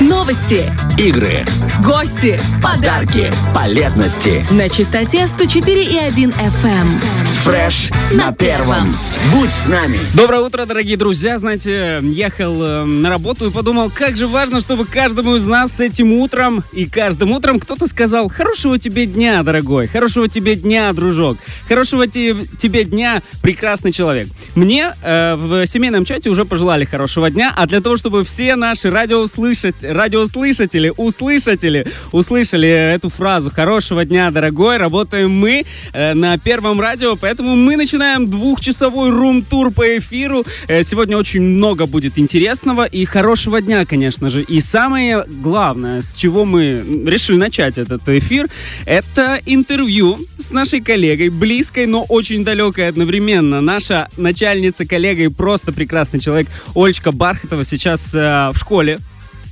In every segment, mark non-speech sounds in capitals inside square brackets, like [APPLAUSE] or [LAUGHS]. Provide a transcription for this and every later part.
Новости, Игры, гости, подарки, полезности. на частоте 104,1 FM. Фреш на первом. Будь с нами. Доброе утро, дорогие друзья. Знаете, ехал э, на работу и подумал, как же важно, чтобы каждому из нас с этим утром и каждым утром кто-то сказал «Хорошего тебе дня, дорогой! Хорошего тебе дня, дружок! Хорошего те- тебе дня, прекрасный человек!» Мне э, в семейном чате уже пожелали хорошего дня, а для того, чтобы все наши радиослышать, радиослышатели, услышатели услышали эту фразу «Хорошего дня, дорогой!», работаем мы э, на Первом радио, поэтому мы начинаем двухчасовой рум-тур по эфиру. Э, сегодня очень много будет интересного и хорошего дня, конечно же. И самое главное, с чего мы решили начать этот эфир, это интервью с нашей коллегой, близкой, но очень далекой одновременно. Наша начальница, коллега и просто прекрасный человек Олечка Бархатова сейчас э, в школе.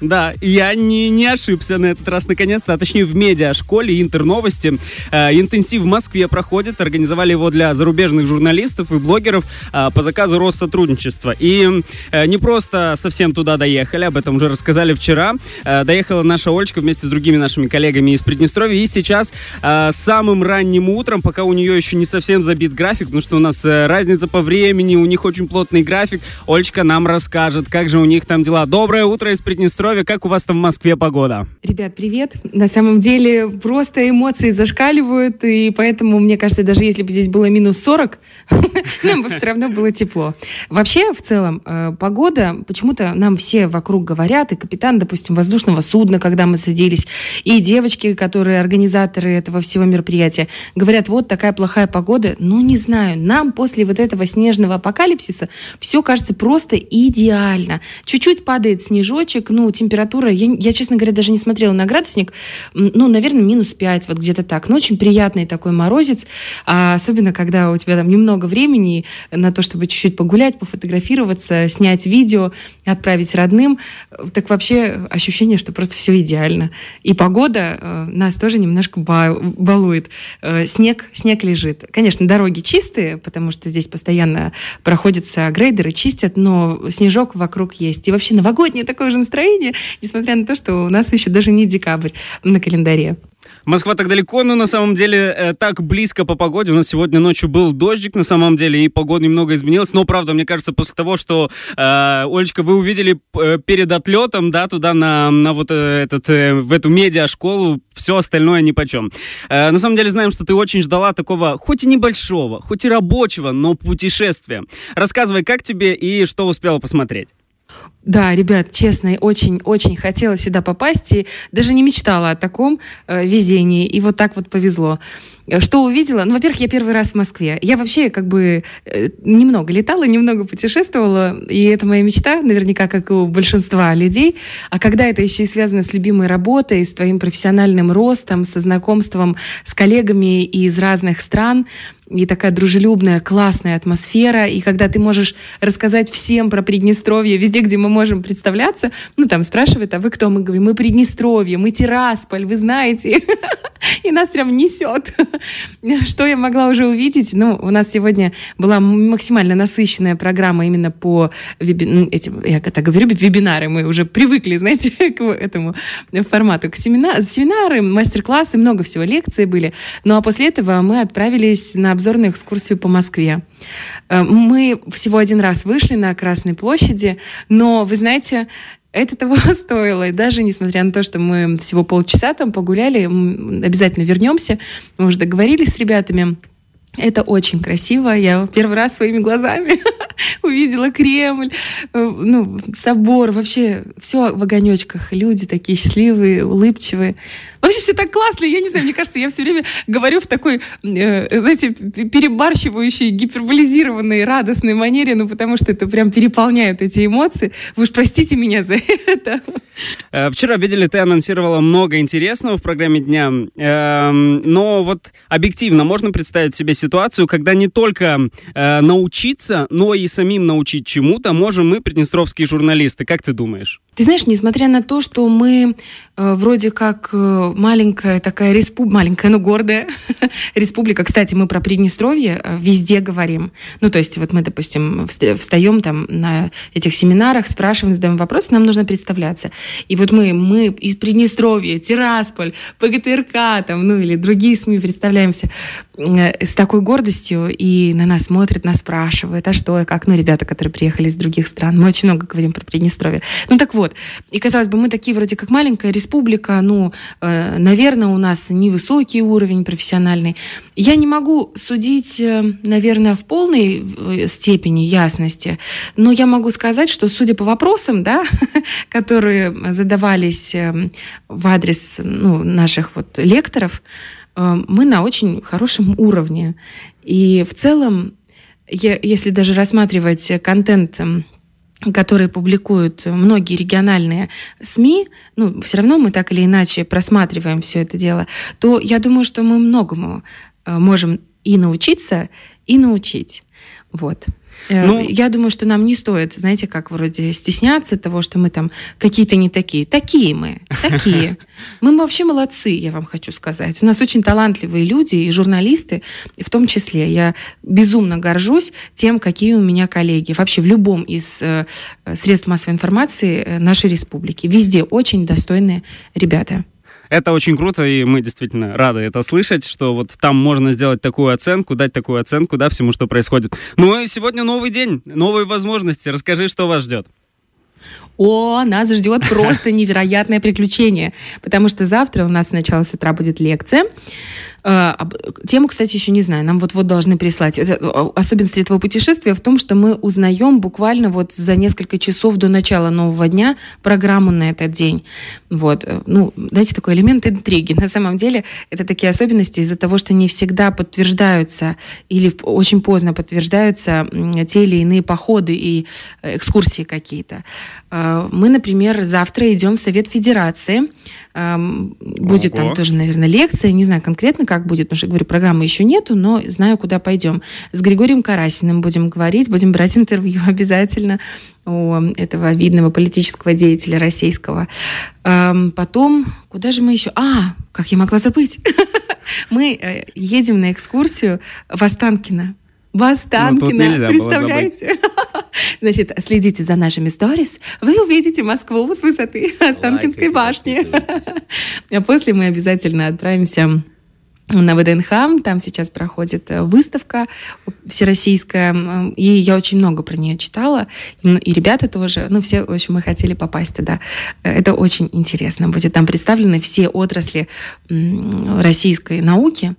Да, я не, не ошибся на этот раз наконец-то, а точнее в медиашколе Интерновости. Э, интенсив в Москве проходит, организовали его для зарубежных журналистов и блогеров э, по заказу Россотрудничества. И э, не просто совсем туда доехали, об этом уже рассказали вчера. Э, доехала наша Олечка вместе с другими нашими коллегами из Приднестровья. И сейчас э, самым ранним утром, пока у нее еще не совсем забит график, потому что у нас э, разница по времени, у них очень плотный график, Олечка нам расскажет, как же у них там дела. Доброе утро из Приднестровья, как у вас там в Москве погода? Ребят, привет. На самом деле просто эмоции зашкаливают, и поэтому, мне кажется, даже если бы здесь было минус 40, [LAUGHS] нам бы все равно было тепло. Вообще, в целом, э, погода, почему-то нам все вокруг говорят, и капитан, допустим, воздушного судна, когда мы садились, и девочки, которые организаторы этого всего мероприятия, говорят, вот такая плохая погода. Ну, не знаю, нам после вот этого снежного апокалипсиса все кажется просто идеально. Чуть-чуть падает снежочек, ну, температура, я, я, честно говоря, даже не смотрела на градусник, ну, наверное, минус 5, вот где-то так. Но очень приятный такой морозец, а особенно когда у тебя там немного времени на то, чтобы чуть-чуть погулять, пофотографироваться, снять видео, отправить родным. Так вообще ощущение, что просто все идеально. И погода э, нас тоже немножко ба- балует. Э, снег, снег лежит. Конечно, дороги чистые, потому что здесь постоянно проходятся грейдеры, чистят, но снежок вокруг есть. И вообще новогоднее такое же настроение, [LAUGHS] несмотря на то, что у нас еще даже не декабрь на календаре. Москва так далеко, но на самом деле э, так близко по погоде. У нас сегодня ночью был дождик на самом деле, и погода немного изменилась. Но, правда, мне кажется, после того, что, э, Олечка, вы увидели э, перед отлетом, да, туда на, на вот э, этот, э, в эту медиашколу, все остальное ни почем. Э, на самом деле знаем, что ты очень ждала такого, хоть и небольшого, хоть и рабочего, но путешествия. Рассказывай, как тебе и что успела посмотреть. Да, ребят, честно, очень-очень хотела сюда попасть и даже не мечтала о таком э, везении. И вот так вот повезло. Что увидела? Ну, во-первых, я первый раз в Москве. Я вообще как бы э, немного летала, немного путешествовала, и это моя мечта, наверняка, как и у большинства людей. А когда это еще и связано с любимой работой, с твоим профессиональным ростом, со знакомством с коллегами из разных стран, и такая дружелюбная, классная атмосфера, и когда ты можешь рассказать всем про Приднестровье, везде, где мы можем представляться, ну, там спрашивают, а вы кто? Мы говорим, мы Приднестровье, мы Тирасполь, вы знаете. [LAUGHS] И нас прям несет. [LAUGHS] Что я могла уже увидеть? Ну, у нас сегодня была максимально насыщенная программа именно по м, этим, я так говорю, вебинары, мы уже привыкли, знаете, [LAUGHS] к этому формату, к семина- семинары, мастер-классы, много всего, лекции были. Ну, а после этого мы отправились на обзорную экскурсию по Москве. Э, Мы всего один раз вышли на Красной площади, но, вы знаете, это того [LAUGHS] стоило. И даже несмотря на то, что мы всего полчаса там погуляли, обязательно вернемся. Мы уже договорились с ребятами. Это очень красиво. Я первый раз своими глазами [LAUGHS] увидела Кремль, э, ну, собор, вообще все в огонечках. Люди такие счастливые, улыбчивые. Вообще все так классно. Я не знаю, мне кажется, я все время говорю в такой, э, знаете, перебарщивающей, гиперболизированной, радостной манере, ну, потому что это прям переполняет эти эмоции. Вы уж простите меня за это. Э, Вчера, видели, ты анонсировала много интересного в программе дня, Эм, но вот объективно можно представить себе ситуацию, когда не только э, научиться, но и самим научить чему-то можем мы, приднестровские журналисты. Как ты думаешь? Ты знаешь, несмотря на то, что мы вроде как э, маленькая такая республика, маленькая, но гордая [LAUGHS] республика. Кстати, мы про Приднестровье э, везде говорим. Ну, то есть вот мы, допустим, встаем там на этих семинарах, спрашиваем, задаем вопросы, нам нужно представляться. И вот мы, мы из Приднестровья, Тирасполь, ПГТРК, там, ну или другие СМИ представляемся с такой гордостью, и на нас смотрят, нас спрашивают, а что и как. Ну, ребята, которые приехали из других стран. Мы очень много говорим про Приднестровье. Ну, так вот. И, казалось бы, мы такие вроде как маленькая республика, ну, э, наверное, у нас невысокий уровень профессиональный. Я не могу судить, э, наверное, в полной э, степени ясности, но я могу сказать, что, судя по вопросам, да, [LAUGHS] которые задавались в адрес ну, наших вот лекторов, мы на очень хорошем уровне. И в целом, если даже рассматривать контент которые публикуют многие региональные СМИ, ну, все равно мы так или иначе просматриваем все это дело, то я думаю, что мы многому э, можем и научиться, и научить. Вот. Э, ну, я думаю, что нам не стоит, знаете, как вроде стесняться того, что мы там какие-то не такие. Такие мы, такие. [LAUGHS] Мы вообще молодцы, я вам хочу сказать. У нас очень талантливые люди и журналисты, в том числе. Я безумно горжусь тем, какие у меня коллеги. Вообще в любом из э, средств массовой информации э, нашей республики. Везде очень достойные ребята. Это очень круто, и мы действительно рады это слышать, что вот там можно сделать такую оценку, дать такую оценку, да, всему, что происходит. Ну и сегодня новый день, новые возможности. Расскажи, что вас ждет. О, нас ждет просто [LAUGHS] невероятное приключение, потому что завтра у нас сначала с утра будет лекция тему, кстати, еще не знаю. Нам вот-вот должны прислать. Особенность этого путешествия в том, что мы узнаем буквально вот за несколько часов до начала нового дня программу на этот день. Вот. Э, ну, знаете, такой элемент интриги. [LAUGHS] На самом деле это такие особенности из-за того, что не всегда подтверждаются или очень поздно подтверждаются те или иные походы и э, экскурсии какие-то. Мы, например, завтра идем в Совет Федерации Будет Ого. там тоже, наверное, лекция. Не знаю конкретно, как будет, потому что, говорю, программы еще нету, но знаю, куда пойдем. С Григорием Карасиным будем говорить, будем брать интервью [LAUGHS] обязательно у этого видного политического деятеля российского. Потом, куда же мы еще? А, как я могла забыть? [LAUGHS] Мы э, едем на экскурсию в Останкино. В Останкино, ну, представляете? [LAUGHS] Значит, следите за нашими сторис, вы увидите Москву с высоты Останкинской башни. А после мы обязательно отправимся на ВДНХ. Там сейчас проходит э, выставка всероссийская, и я очень много про нее читала, и ребята тоже, ну, все, в общем, мы хотели попасть туда. Э, это очень интересно будет. Там представлены все отрасли российской науки,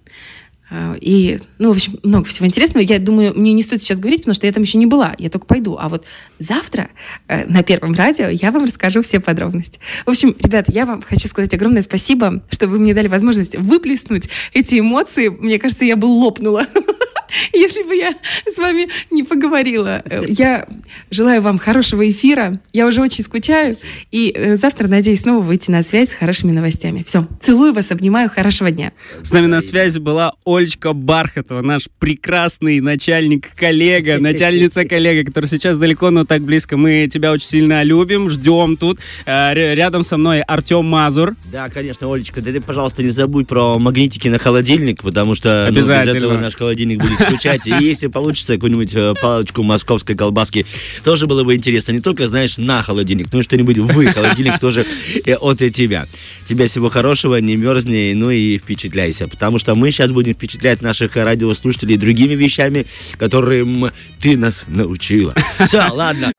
и, ну, в общем, много всего интересного. Я думаю, мне не стоит сейчас говорить, потому что я там еще не была, я только пойду. А вот завтра э, на Первом радио я вам расскажу все подробности. В общем, ребята, я вам хочу сказать огромное спасибо, что вы мне дали возможность выплеснуть эти эмоции. Мне кажется, я бы лопнула [LAUGHS] [LAUGHS] если бы я с вами не поговорила. Э, я желаю вам хорошего эфира. Я уже очень скучаю. И э, завтра, надеюсь, снова выйти на связь с хорошими новостями. Все. Целую вас, обнимаю. Хорошего дня. С нами на связи была Ольчка Бархатова, наш прекрасный начальник-коллега, начальница-коллега, который сейчас далеко, но так близко. Мы тебя очень сильно любим, ждем тут. Э, рядом со мной Артем Мазур. Да, конечно, Олечка, ты, пожалуйста, не забудь про магнитики на холодильник, потому что ну, без этого наш холодильник будет скучать. И если получится какую-нибудь э, палочку московской колбаски, тоже было бы интересно. Не только, знаешь, на холодильник, но и что-нибудь в холодильник тоже э, от тебя. Тебя всего хорошего, не мерзни, ну и впечатляйся. Потому что мы сейчас будем впечатлять наших радиослушателей другими вещами, которым ты нас научила. Все, ладно.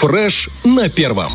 Фреш на первом.